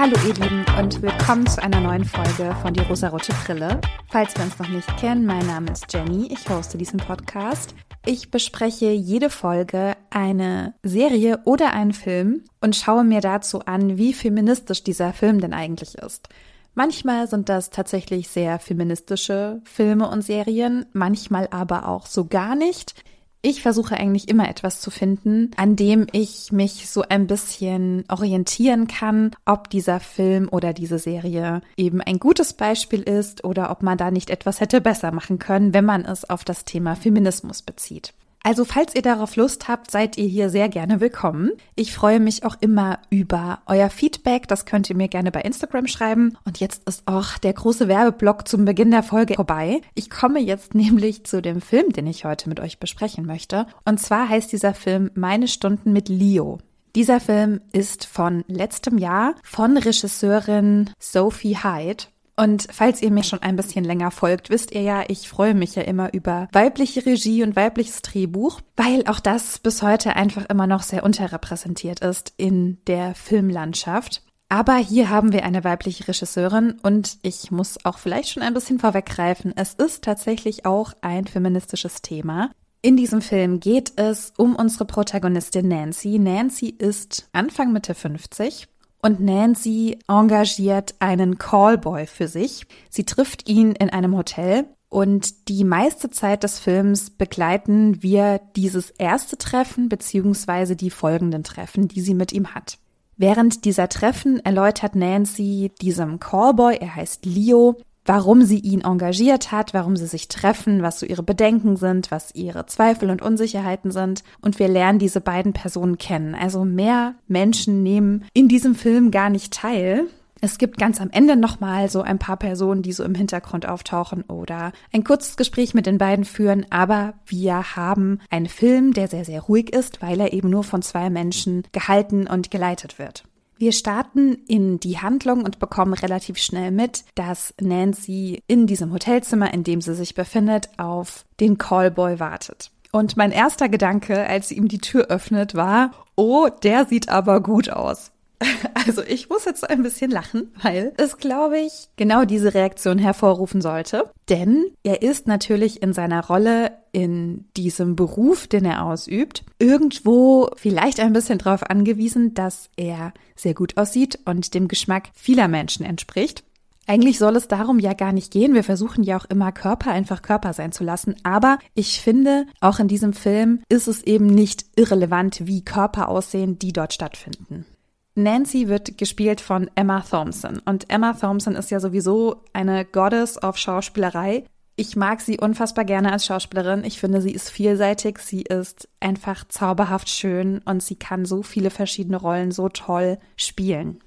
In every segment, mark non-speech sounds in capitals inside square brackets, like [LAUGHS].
Hallo ihr Lieben und willkommen zu einer neuen Folge von Die rosarote Brille. Falls wir uns noch nicht kennen, mein Name ist Jenny, ich hoste diesen Podcast. Ich bespreche jede Folge eine Serie oder einen Film und schaue mir dazu an, wie feministisch dieser Film denn eigentlich ist. Manchmal sind das tatsächlich sehr feministische Filme und Serien, manchmal aber auch so gar nicht. Ich versuche eigentlich immer etwas zu finden, an dem ich mich so ein bisschen orientieren kann, ob dieser Film oder diese Serie eben ein gutes Beispiel ist oder ob man da nicht etwas hätte besser machen können, wenn man es auf das Thema Feminismus bezieht. Also falls ihr darauf Lust habt, seid ihr hier sehr gerne willkommen. Ich freue mich auch immer über euer Feedback. Das könnt ihr mir gerne bei Instagram schreiben. Und jetzt ist auch der große Werbeblock zum Beginn der Folge vorbei. Ich komme jetzt [LAUGHS] nämlich zu dem Film, den ich heute mit euch besprechen möchte. Und zwar heißt dieser Film Meine Stunden mit Leo. Dieser Film ist von letztem Jahr von Regisseurin Sophie Hyde und falls ihr mir schon ein bisschen länger folgt, wisst ihr ja, ich freue mich ja immer über weibliche Regie und weibliches Drehbuch, weil auch das bis heute einfach immer noch sehr unterrepräsentiert ist in der Filmlandschaft. Aber hier haben wir eine weibliche Regisseurin und ich muss auch vielleicht schon ein bisschen vorweggreifen. Es ist tatsächlich auch ein feministisches Thema. In diesem Film geht es um unsere Protagonistin Nancy. Nancy ist Anfang Mitte 50 und Nancy engagiert einen Callboy für sich. Sie trifft ihn in einem Hotel und die meiste Zeit des Films begleiten wir dieses erste Treffen beziehungsweise die folgenden Treffen, die sie mit ihm hat. Während dieser Treffen erläutert Nancy diesem Callboy, er heißt Leo, warum sie ihn engagiert hat, warum sie sich treffen, was so ihre Bedenken sind, was ihre Zweifel und Unsicherheiten sind. Und wir lernen diese beiden Personen kennen. Also mehr Menschen nehmen in diesem Film gar nicht teil. Es gibt ganz am Ende nochmal so ein paar Personen, die so im Hintergrund auftauchen oder ein kurzes Gespräch mit den beiden führen, aber wir haben einen Film, der sehr, sehr ruhig ist, weil er eben nur von zwei Menschen gehalten und geleitet wird. Wir starten in die Handlung und bekommen relativ schnell mit, dass Nancy in diesem Hotelzimmer, in dem sie sich befindet, auf den Callboy wartet. Und mein erster Gedanke, als sie ihm die Tür öffnet, war, oh, der sieht aber gut aus. [LAUGHS] Also ich muss jetzt ein bisschen lachen, weil es, glaube ich, genau diese Reaktion hervorrufen sollte. Denn er ist natürlich in seiner Rolle in diesem Beruf, den er ausübt, irgendwo vielleicht ein bisschen darauf angewiesen, dass er sehr gut aussieht und dem Geschmack vieler Menschen entspricht. Eigentlich soll es darum ja gar nicht gehen. Wir versuchen ja auch immer Körper einfach Körper sein zu lassen. Aber ich finde, auch in diesem Film ist es eben nicht irrelevant, wie Körper aussehen, die dort stattfinden. Nancy wird gespielt von Emma Thompson. Und Emma Thompson ist ja sowieso eine Goddess of Schauspielerei. Ich mag sie unfassbar gerne als Schauspielerin. Ich finde, sie ist vielseitig. Sie ist einfach zauberhaft schön und sie kann so viele verschiedene Rollen so toll spielen.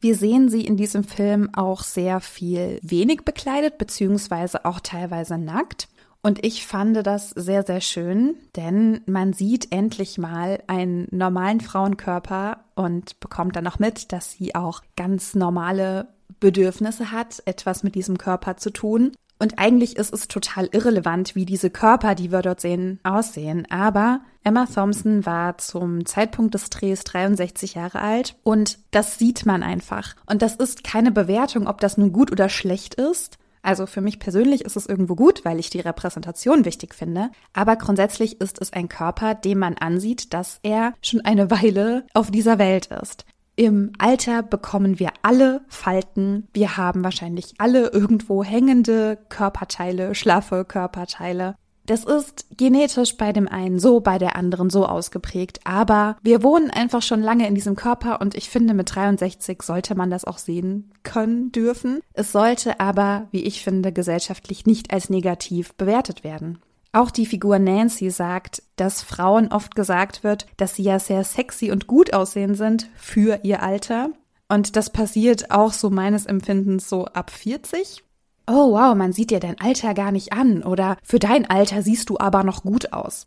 Wir sehen sie in diesem Film auch sehr viel wenig bekleidet, beziehungsweise auch teilweise nackt. Und ich fand das sehr, sehr schön, denn man sieht endlich mal einen normalen Frauenkörper und bekommt dann noch mit, dass sie auch ganz normale Bedürfnisse hat, etwas mit diesem Körper zu tun. Und eigentlich ist es total irrelevant, wie diese Körper, die wir dort sehen, aussehen. Aber Emma Thompson war zum Zeitpunkt des Drehs 63 Jahre alt und das sieht man einfach. Und das ist keine Bewertung, ob das nun gut oder schlecht ist, also für mich persönlich ist es irgendwo gut, weil ich die Repräsentation wichtig finde. Aber grundsätzlich ist es ein Körper, dem man ansieht, dass er schon eine Weile auf dieser Welt ist. Im Alter bekommen wir alle Falten. Wir haben wahrscheinlich alle irgendwo hängende Körperteile, schlaffe Körperteile. Das ist genetisch bei dem einen so, bei der anderen so ausgeprägt. Aber wir wohnen einfach schon lange in diesem Körper und ich finde, mit 63 sollte man das auch sehen können, dürfen. Es sollte aber, wie ich finde, gesellschaftlich nicht als negativ bewertet werden. Auch die Figur Nancy sagt, dass Frauen oft gesagt wird, dass sie ja sehr sexy und gut aussehen sind für ihr Alter. Und das passiert auch so meines Empfindens so ab 40 oh wow, man sieht dir dein Alter gar nicht an oder für dein Alter siehst du aber noch gut aus.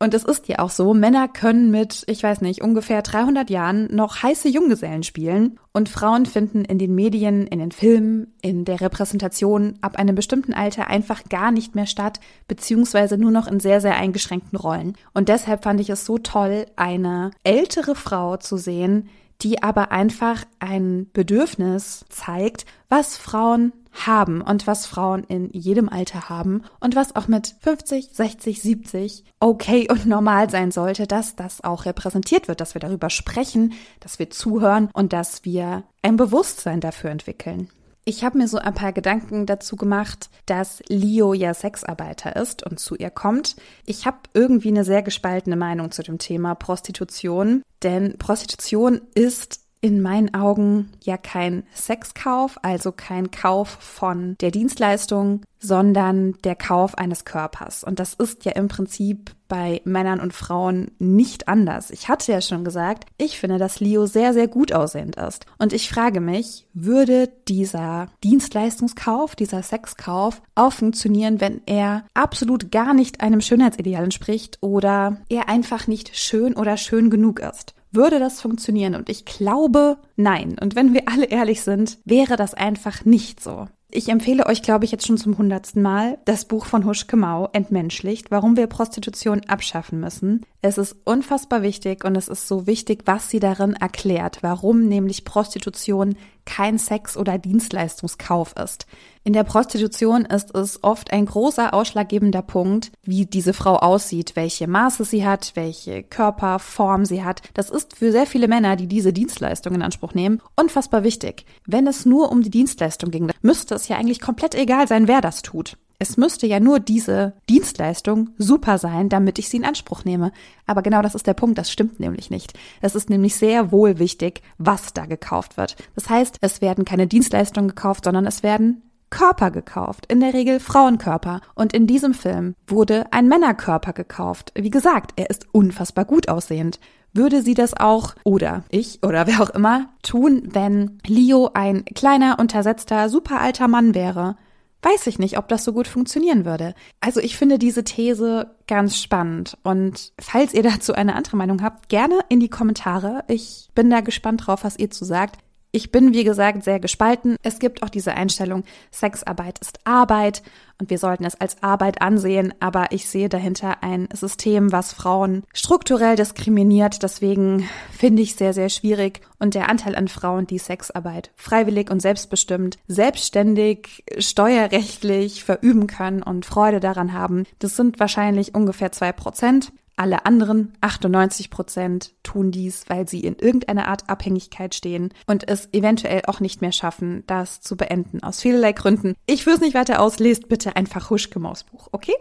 Und es ist ja auch so, Männer können mit, ich weiß nicht, ungefähr 300 Jahren noch heiße Junggesellen spielen und Frauen finden in den Medien, in den Filmen, in der Repräsentation ab einem bestimmten Alter einfach gar nicht mehr statt, beziehungsweise nur noch in sehr, sehr eingeschränkten Rollen. Und deshalb fand ich es so toll, eine ältere Frau zu sehen, die aber einfach ein Bedürfnis zeigt, was Frauen haben und was Frauen in jedem Alter haben und was auch mit 50, 60, 70 okay und normal sein sollte, dass das auch repräsentiert wird, dass wir darüber sprechen, dass wir zuhören und dass wir ein Bewusstsein dafür entwickeln. Ich habe mir so ein paar Gedanken dazu gemacht, dass Leo ja Sexarbeiter ist und zu ihr kommt. Ich habe irgendwie eine sehr gespaltene Meinung zu dem Thema Prostitution, denn Prostitution ist in meinen Augen ja kein Sexkauf, also kein Kauf von der Dienstleistung, sondern der Kauf eines Körpers. Und das ist ja im Prinzip bei Männern und Frauen nicht anders. Ich hatte ja schon gesagt, ich finde, dass Leo sehr, sehr gut aussehend ist. Und ich frage mich, würde dieser Dienstleistungskauf, dieser Sexkauf auch funktionieren, wenn er absolut gar nicht einem Schönheitsideal entspricht oder er einfach nicht schön oder schön genug ist? Würde das funktionieren? Und ich glaube, nein. Und wenn wir alle ehrlich sind, wäre das einfach nicht so. Ich empfehle euch, glaube ich, jetzt schon zum hundertsten Mal das Buch von Huschke Mau, Entmenschlicht, warum wir Prostitution abschaffen müssen. Es ist unfassbar wichtig und es ist so wichtig, was sie darin erklärt, warum nämlich Prostitution kein Sex- oder Dienstleistungskauf ist. In der Prostitution ist es oft ein großer ausschlaggebender Punkt, wie diese Frau aussieht, welche Maße sie hat, welche Körperform sie hat. Das ist für sehr viele Männer, die diese Dienstleistung in Anspruch nehmen, unfassbar wichtig. Wenn es nur um die Dienstleistung ging, müsste es ja eigentlich komplett egal sein, wer das tut. Es müsste ja nur diese Dienstleistung super sein, damit ich sie in Anspruch nehme. Aber genau das ist der Punkt, das stimmt nämlich nicht. Es ist nämlich sehr wohl wichtig, was da gekauft wird. Das heißt, es werden keine Dienstleistungen gekauft, sondern es werden Körper gekauft, in der Regel Frauenkörper. Und in diesem Film wurde ein Männerkörper gekauft. Wie gesagt, er ist unfassbar gut aussehend. Würde sie das auch oder ich oder wer auch immer tun, wenn Leo ein kleiner, untersetzter, super alter Mann wäre? Weiß ich nicht, ob das so gut funktionieren würde. Also ich finde diese These ganz spannend. Und falls ihr dazu eine andere Meinung habt, gerne in die Kommentare. Ich bin da gespannt drauf, was ihr zu sagt. Ich bin, wie gesagt, sehr gespalten. Es gibt auch diese Einstellung, Sexarbeit ist Arbeit und wir sollten es als Arbeit ansehen, aber ich sehe dahinter ein System, was Frauen strukturell diskriminiert. Deswegen finde ich sehr, sehr schwierig. Und der Anteil an Frauen, die Sexarbeit freiwillig und selbstbestimmt, selbstständig, steuerrechtlich verüben können und Freude daran haben, das sind wahrscheinlich ungefähr zwei Prozent. Alle anderen 98 Prozent tun dies, weil sie in irgendeiner Art Abhängigkeit stehen und es eventuell auch nicht mehr schaffen, das zu beenden. Aus vielerlei Gründen. Ich führe es nicht weiter aus. Lest bitte einfach Huschke Mausbuch, okay?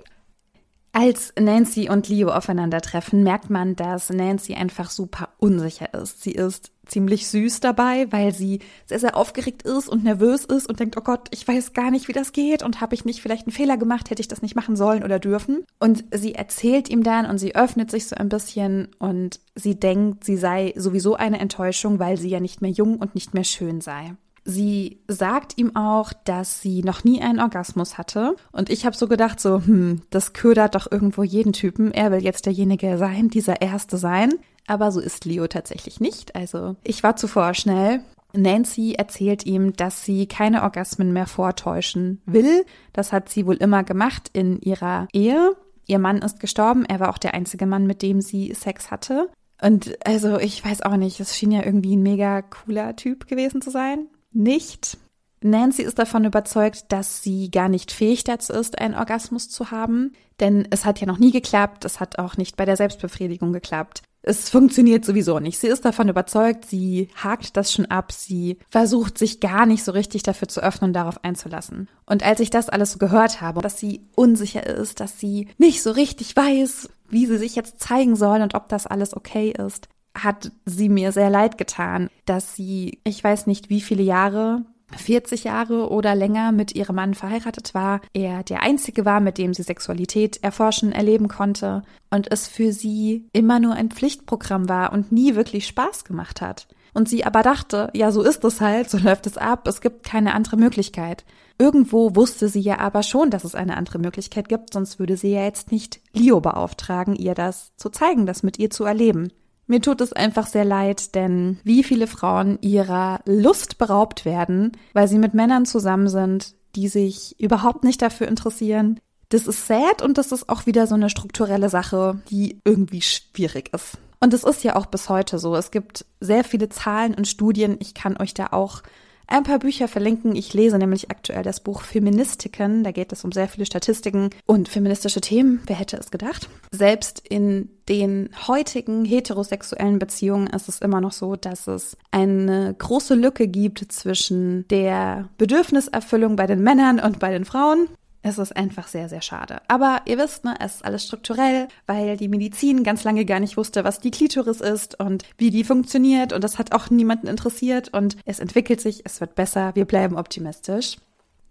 Als Nancy und Leo aufeinandertreffen, merkt man, dass Nancy einfach super unsicher ist. Sie ist ziemlich süß dabei, weil sie sehr, sehr aufgeregt ist und nervös ist und denkt, oh Gott, ich weiß gar nicht, wie das geht und habe ich nicht vielleicht einen Fehler gemacht, hätte ich das nicht machen sollen oder dürfen. Und sie erzählt ihm dann und sie öffnet sich so ein bisschen und sie denkt, sie sei sowieso eine Enttäuschung, weil sie ja nicht mehr jung und nicht mehr schön sei. Sie sagt ihm auch, dass sie noch nie einen Orgasmus hatte. Und ich habe so gedacht, so, hm, das ködert doch irgendwo jeden Typen. Er will jetzt derjenige sein, dieser Erste sein. Aber so ist Leo tatsächlich nicht. Also ich war zuvor schnell. Nancy erzählt ihm, dass sie keine Orgasmen mehr vortäuschen will. Das hat sie wohl immer gemacht in ihrer Ehe. Ihr Mann ist gestorben. Er war auch der einzige Mann, mit dem sie Sex hatte. Und also ich weiß auch nicht, es schien ja irgendwie ein mega cooler Typ gewesen zu sein nicht. Nancy ist davon überzeugt, dass sie gar nicht fähig dazu ist, einen Orgasmus zu haben, denn es hat ja noch nie geklappt, es hat auch nicht bei der Selbstbefriedigung geklappt. Es funktioniert sowieso nicht. Sie ist davon überzeugt, sie hakt das schon ab, sie versucht sich gar nicht so richtig dafür zu öffnen und darauf einzulassen. Und als ich das alles so gehört habe, dass sie unsicher ist, dass sie nicht so richtig weiß, wie sie sich jetzt zeigen soll und ob das alles okay ist, hat sie mir sehr leid getan, dass sie, ich weiß nicht wie viele Jahre, 40 Jahre oder länger mit ihrem Mann verheiratet war, er der einzige war, mit dem sie Sexualität erforschen, erleben konnte und es für sie immer nur ein Pflichtprogramm war und nie wirklich Spaß gemacht hat. Und sie aber dachte, ja, so ist es halt, so läuft es ab, es gibt keine andere Möglichkeit. Irgendwo wusste sie ja aber schon, dass es eine andere Möglichkeit gibt, sonst würde sie ja jetzt nicht Leo beauftragen, ihr das zu zeigen, das mit ihr zu erleben. Mir tut es einfach sehr leid, denn wie viele Frauen ihrer Lust beraubt werden, weil sie mit Männern zusammen sind, die sich überhaupt nicht dafür interessieren. Das ist sad und das ist auch wieder so eine strukturelle Sache, die irgendwie schwierig ist. Und es ist ja auch bis heute so. Es gibt sehr viele Zahlen und Studien. Ich kann euch da auch ein paar Bücher verlinken. Ich lese nämlich aktuell das Buch Feministiken. Da geht es um sehr viele Statistiken und feministische Themen. Wer hätte es gedacht? Selbst in den heutigen heterosexuellen Beziehungen ist es immer noch so, dass es eine große Lücke gibt zwischen der Bedürfniserfüllung bei den Männern und bei den Frauen. Es ist einfach sehr, sehr schade. Aber ihr wisst, ne, es ist alles strukturell, weil die Medizin ganz lange gar nicht wusste, was die Klitoris ist und wie die funktioniert. Und das hat auch niemanden interessiert. Und es entwickelt sich, es wird besser. Wir bleiben optimistisch.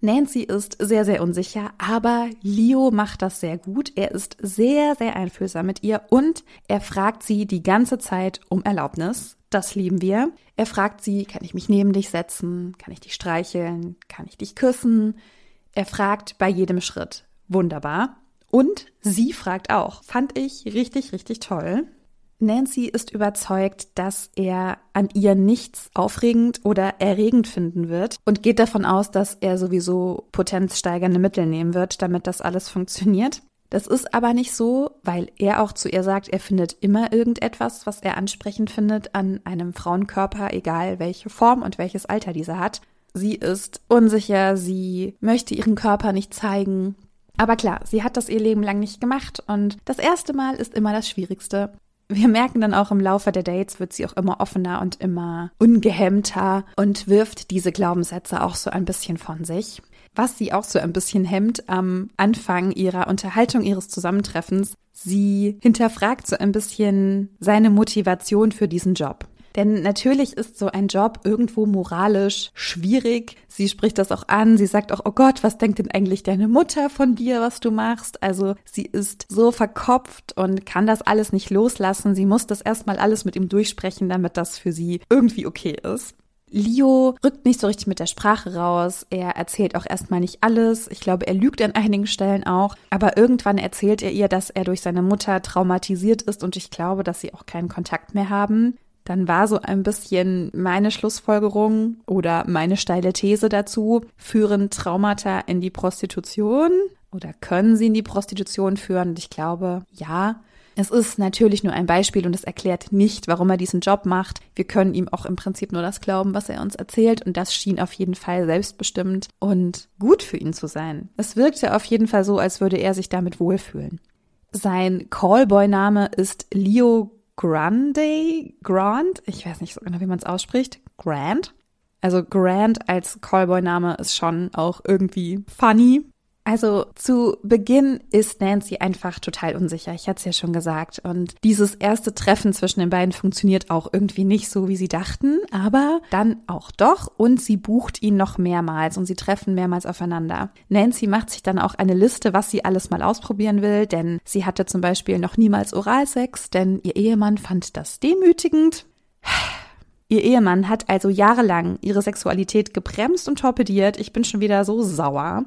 Nancy ist sehr, sehr unsicher, aber Leo macht das sehr gut. Er ist sehr, sehr einfühlsam mit ihr und er fragt sie die ganze Zeit um Erlaubnis. Das lieben wir. Er fragt sie, kann ich mich neben dich setzen? Kann ich dich streicheln? Kann ich dich küssen? Er fragt bei jedem Schritt. Wunderbar. Und sie fragt auch. Fand ich richtig, richtig toll. Nancy ist überzeugt, dass er an ihr nichts aufregend oder erregend finden wird und geht davon aus, dass er sowieso potenzsteigernde Mittel nehmen wird, damit das alles funktioniert. Das ist aber nicht so, weil er auch zu ihr sagt, er findet immer irgendetwas, was er ansprechend findet an einem Frauenkörper, egal welche Form und welches Alter dieser hat. Sie ist unsicher, sie möchte ihren Körper nicht zeigen. Aber klar, sie hat das ihr Leben lang nicht gemacht und das erste Mal ist immer das Schwierigste. Wir merken dann auch im Laufe der Dates wird sie auch immer offener und immer ungehemmter und wirft diese Glaubenssätze auch so ein bisschen von sich. Was sie auch so ein bisschen hemmt am Anfang ihrer Unterhaltung ihres Zusammentreffens, sie hinterfragt so ein bisschen seine Motivation für diesen Job. Denn natürlich ist so ein Job irgendwo moralisch schwierig. Sie spricht das auch an. Sie sagt auch, oh Gott, was denkt denn eigentlich deine Mutter von dir, was du machst? Also sie ist so verkopft und kann das alles nicht loslassen. Sie muss das erstmal alles mit ihm durchsprechen, damit das für sie irgendwie okay ist. Leo rückt nicht so richtig mit der Sprache raus. Er erzählt auch erstmal nicht alles. Ich glaube, er lügt an einigen Stellen auch. Aber irgendwann erzählt er ihr, dass er durch seine Mutter traumatisiert ist und ich glaube, dass sie auch keinen Kontakt mehr haben dann war so ein bisschen meine Schlussfolgerung oder meine steile These dazu, führen Traumata in die Prostitution oder können sie in die Prostitution führen? Und ich glaube, ja. Es ist natürlich nur ein Beispiel und es erklärt nicht, warum er diesen Job macht. Wir können ihm auch im Prinzip nur das glauben, was er uns erzählt und das schien auf jeden Fall selbstbestimmt und gut für ihn zu sein. Es wirkte auf jeden Fall so, als würde er sich damit wohlfühlen. Sein Callboy-Name ist Leo Grande, Grand, ich weiß nicht so genau, wie man es ausspricht, Grand. Also Grand als Callboy-Name ist schon auch irgendwie funny. Also zu Beginn ist Nancy einfach total unsicher. Ich hatte es ja schon gesagt. Und dieses erste Treffen zwischen den beiden funktioniert auch irgendwie nicht so, wie sie dachten, aber dann auch doch. Und sie bucht ihn noch mehrmals und sie treffen mehrmals aufeinander. Nancy macht sich dann auch eine Liste, was sie alles mal ausprobieren will, denn sie hatte zum Beispiel noch niemals Oralsex, denn ihr Ehemann fand das demütigend. Ihr Ehemann hat also jahrelang ihre Sexualität gebremst und torpediert. Ich bin schon wieder so sauer.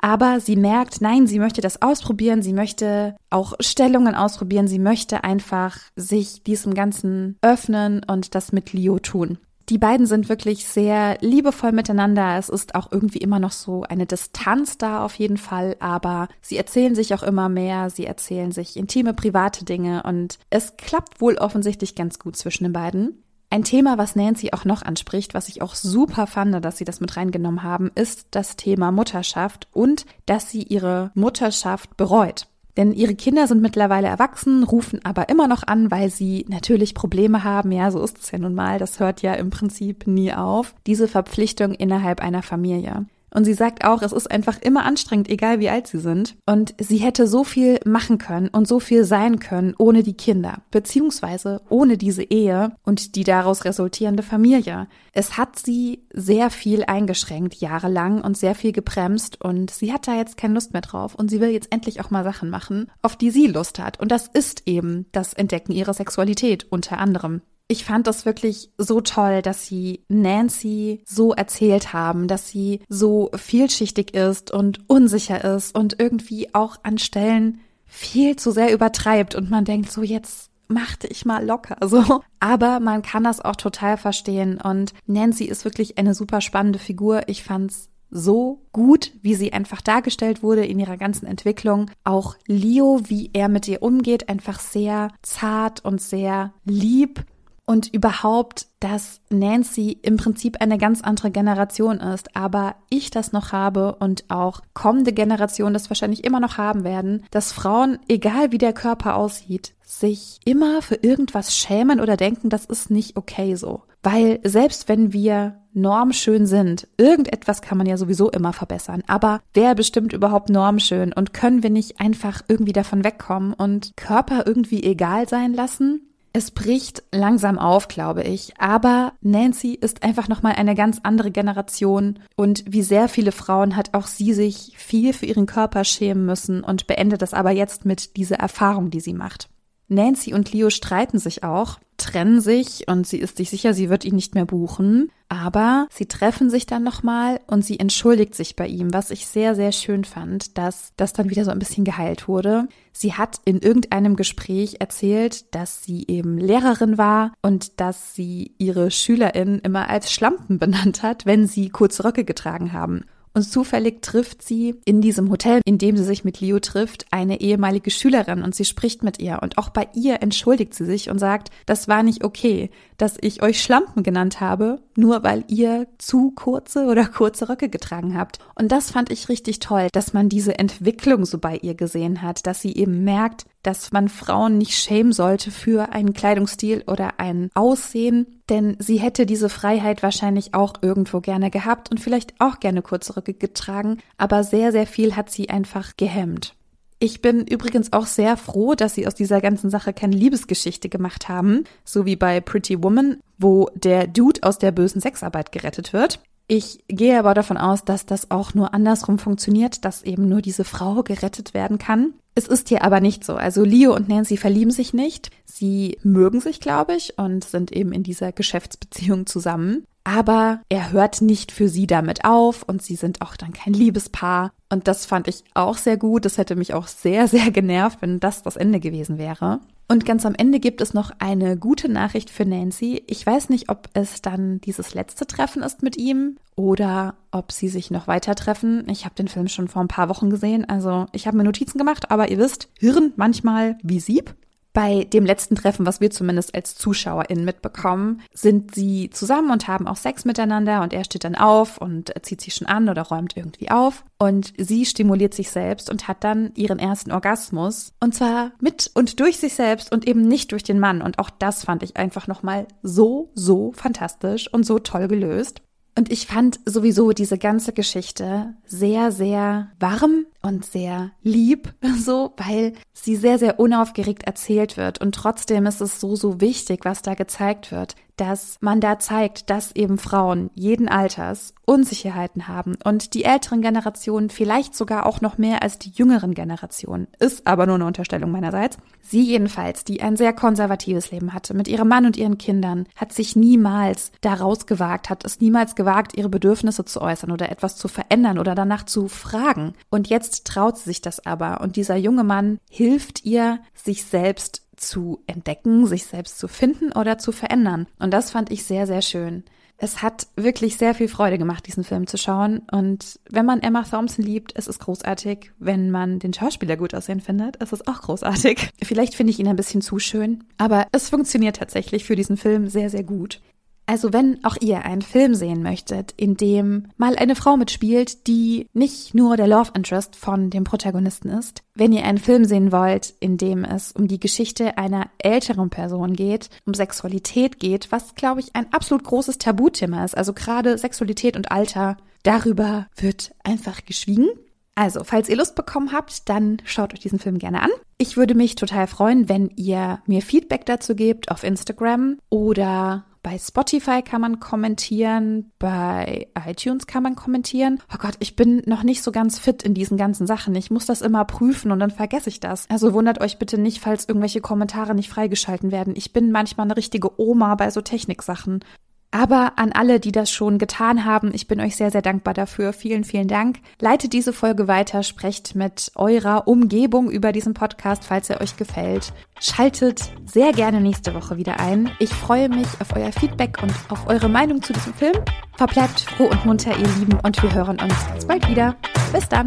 Aber sie merkt, nein, sie möchte das ausprobieren, sie möchte auch Stellungen ausprobieren, sie möchte einfach sich diesem Ganzen öffnen und das mit Leo tun. Die beiden sind wirklich sehr liebevoll miteinander. Es ist auch irgendwie immer noch so eine Distanz da auf jeden Fall, aber sie erzählen sich auch immer mehr, sie erzählen sich intime, private Dinge und es klappt wohl offensichtlich ganz gut zwischen den beiden. Ein Thema, was Nancy auch noch anspricht, was ich auch super fand, dass sie das mit reingenommen haben, ist das Thema Mutterschaft und dass sie ihre Mutterschaft bereut. Denn ihre Kinder sind mittlerweile erwachsen, rufen aber immer noch an, weil sie natürlich Probleme haben. Ja, so ist es ja nun mal. Das hört ja im Prinzip nie auf. Diese Verpflichtung innerhalb einer Familie. Und sie sagt auch, es ist einfach immer anstrengend, egal wie alt sie sind. Und sie hätte so viel machen können und so viel sein können ohne die Kinder, beziehungsweise ohne diese Ehe und die daraus resultierende Familie. Es hat sie sehr viel eingeschränkt, jahrelang und sehr viel gebremst und sie hat da jetzt keine Lust mehr drauf und sie will jetzt endlich auch mal Sachen machen, auf die sie Lust hat. Und das ist eben das Entdecken ihrer Sexualität unter anderem ich fand das wirklich so toll, dass sie Nancy so erzählt haben, dass sie so vielschichtig ist und unsicher ist und irgendwie auch an Stellen viel zu sehr übertreibt und man denkt so jetzt machte ich mal locker [LAUGHS] so. Aber man kann das auch total verstehen und Nancy ist wirklich eine super spannende Figur. Ich fand's so gut, wie sie einfach dargestellt wurde in ihrer ganzen Entwicklung. Auch Leo, wie er mit ihr umgeht, einfach sehr zart und sehr lieb und überhaupt, dass Nancy im Prinzip eine ganz andere Generation ist, aber ich das noch habe und auch kommende Generationen das wahrscheinlich immer noch haben werden, dass Frauen, egal wie der Körper aussieht, sich immer für irgendwas schämen oder denken, das ist nicht okay so. Weil selbst wenn wir normschön sind, irgendetwas kann man ja sowieso immer verbessern, aber wer bestimmt überhaupt normschön und können wir nicht einfach irgendwie davon wegkommen und Körper irgendwie egal sein lassen? Es bricht langsam auf, glaube ich, aber Nancy ist einfach noch mal eine ganz andere Generation und wie sehr viele Frauen hat auch sie sich viel für ihren Körper schämen müssen und beendet das aber jetzt mit dieser Erfahrung, die sie macht. Nancy und Leo streiten sich auch, trennen sich und sie ist sich sicher, sie wird ihn nicht mehr buchen. Aber sie treffen sich dann nochmal und sie entschuldigt sich bei ihm, was ich sehr, sehr schön fand, dass das dann wieder so ein bisschen geheilt wurde. Sie hat in irgendeinem Gespräch erzählt, dass sie eben Lehrerin war und dass sie ihre SchülerInnen immer als Schlampen benannt hat, wenn sie kurze Röcke getragen haben. Und zufällig trifft sie in diesem Hotel, in dem sie sich mit Leo trifft, eine ehemalige Schülerin und sie spricht mit ihr. Und auch bei ihr entschuldigt sie sich und sagt, das war nicht okay, dass ich euch Schlampen genannt habe, nur weil ihr zu kurze oder kurze Röcke getragen habt. Und das fand ich richtig toll, dass man diese Entwicklung so bei ihr gesehen hat, dass sie eben merkt, dass man Frauen nicht schämen sollte für einen Kleidungsstil oder ein Aussehen, denn sie hätte diese Freiheit wahrscheinlich auch irgendwo gerne gehabt und vielleicht auch gerne kurze Röcke getragen, aber sehr, sehr viel hat sie einfach gehemmt. Ich bin übrigens auch sehr froh, dass sie aus dieser ganzen Sache keine Liebesgeschichte gemacht haben, so wie bei Pretty Woman, wo der Dude aus der bösen Sexarbeit gerettet wird. Ich gehe aber davon aus, dass das auch nur andersrum funktioniert, dass eben nur diese Frau gerettet werden kann. Es ist hier aber nicht so. Also Leo und Nancy verlieben sich nicht. Sie mögen sich, glaube ich, und sind eben in dieser Geschäftsbeziehung zusammen. Aber er hört nicht für sie damit auf und sie sind auch dann kein Liebespaar. Und das fand ich auch sehr gut. Das hätte mich auch sehr, sehr genervt, wenn das das Ende gewesen wäre. Und ganz am Ende gibt es noch eine gute Nachricht für Nancy. Ich weiß nicht, ob es dann dieses letzte Treffen ist mit ihm oder ob sie sich noch weiter treffen. Ich habe den Film schon vor ein paar Wochen gesehen, also ich habe mir Notizen gemacht, aber ihr wisst, Hirn manchmal wie Sieb. Bei dem letzten Treffen, was wir zumindest als ZuschauerInnen mitbekommen, sind sie zusammen und haben auch Sex miteinander und er steht dann auf und zieht sich schon an oder räumt irgendwie auf. Und sie stimuliert sich selbst und hat dann ihren ersten Orgasmus. Und zwar mit und durch sich selbst und eben nicht durch den Mann. Und auch das fand ich einfach nochmal so, so fantastisch und so toll gelöst. Und ich fand sowieso diese ganze Geschichte sehr, sehr warm und sehr lieb, [LAUGHS] so, weil sie sehr, sehr unaufgeregt erzählt wird. Und trotzdem ist es so, so wichtig, was da gezeigt wird dass man da zeigt, dass eben Frauen jeden Alters Unsicherheiten haben und die älteren Generationen vielleicht sogar auch noch mehr als die jüngeren Generationen. Ist aber nur eine Unterstellung meinerseits. Sie jedenfalls, die ein sehr konservatives Leben hatte, mit ihrem Mann und ihren Kindern, hat sich niemals daraus gewagt, hat es niemals gewagt, ihre Bedürfnisse zu äußern oder etwas zu verändern oder danach zu fragen. Und jetzt traut sie sich das aber und dieser junge Mann hilft ihr, sich selbst zu entdecken, sich selbst zu finden oder zu verändern. Und das fand ich sehr, sehr schön. Es hat wirklich sehr viel Freude gemacht, diesen Film zu schauen. Und wenn man Emma Thompson liebt, ist es großartig. Wenn man den Schauspieler gut aussehen findet, ist es auch großartig. Vielleicht finde ich ihn ein bisschen zu schön, aber es funktioniert tatsächlich für diesen Film sehr, sehr gut. Also wenn auch ihr einen Film sehen möchtet, in dem mal eine Frau mitspielt, die nicht nur der Love Interest von dem Protagonisten ist, wenn ihr einen Film sehen wollt, in dem es um die Geschichte einer älteren Person geht, um Sexualität geht, was glaube ich ein absolut großes Tabuthema ist, also gerade Sexualität und Alter, darüber wird einfach geschwiegen. Also, falls ihr Lust bekommen habt, dann schaut euch diesen Film gerne an. Ich würde mich total freuen, wenn ihr mir Feedback dazu gebt auf Instagram oder bei Spotify kann man kommentieren, bei iTunes kann man kommentieren. Oh Gott, ich bin noch nicht so ganz fit in diesen ganzen Sachen. Ich muss das immer prüfen und dann vergesse ich das. Also wundert euch bitte nicht, falls irgendwelche Kommentare nicht freigeschalten werden. Ich bin manchmal eine richtige Oma bei so Techniksachen. Aber an alle, die das schon getan haben, ich bin euch sehr, sehr dankbar dafür. Vielen, vielen Dank. Leitet diese Folge weiter, sprecht mit eurer Umgebung über diesen Podcast, falls er euch gefällt. Schaltet sehr gerne nächste Woche wieder ein. Ich freue mich auf euer Feedback und auf eure Meinung zu diesem Film. Verbleibt froh und munter, ihr Lieben, und wir hören uns ganz bald wieder. Bis dann.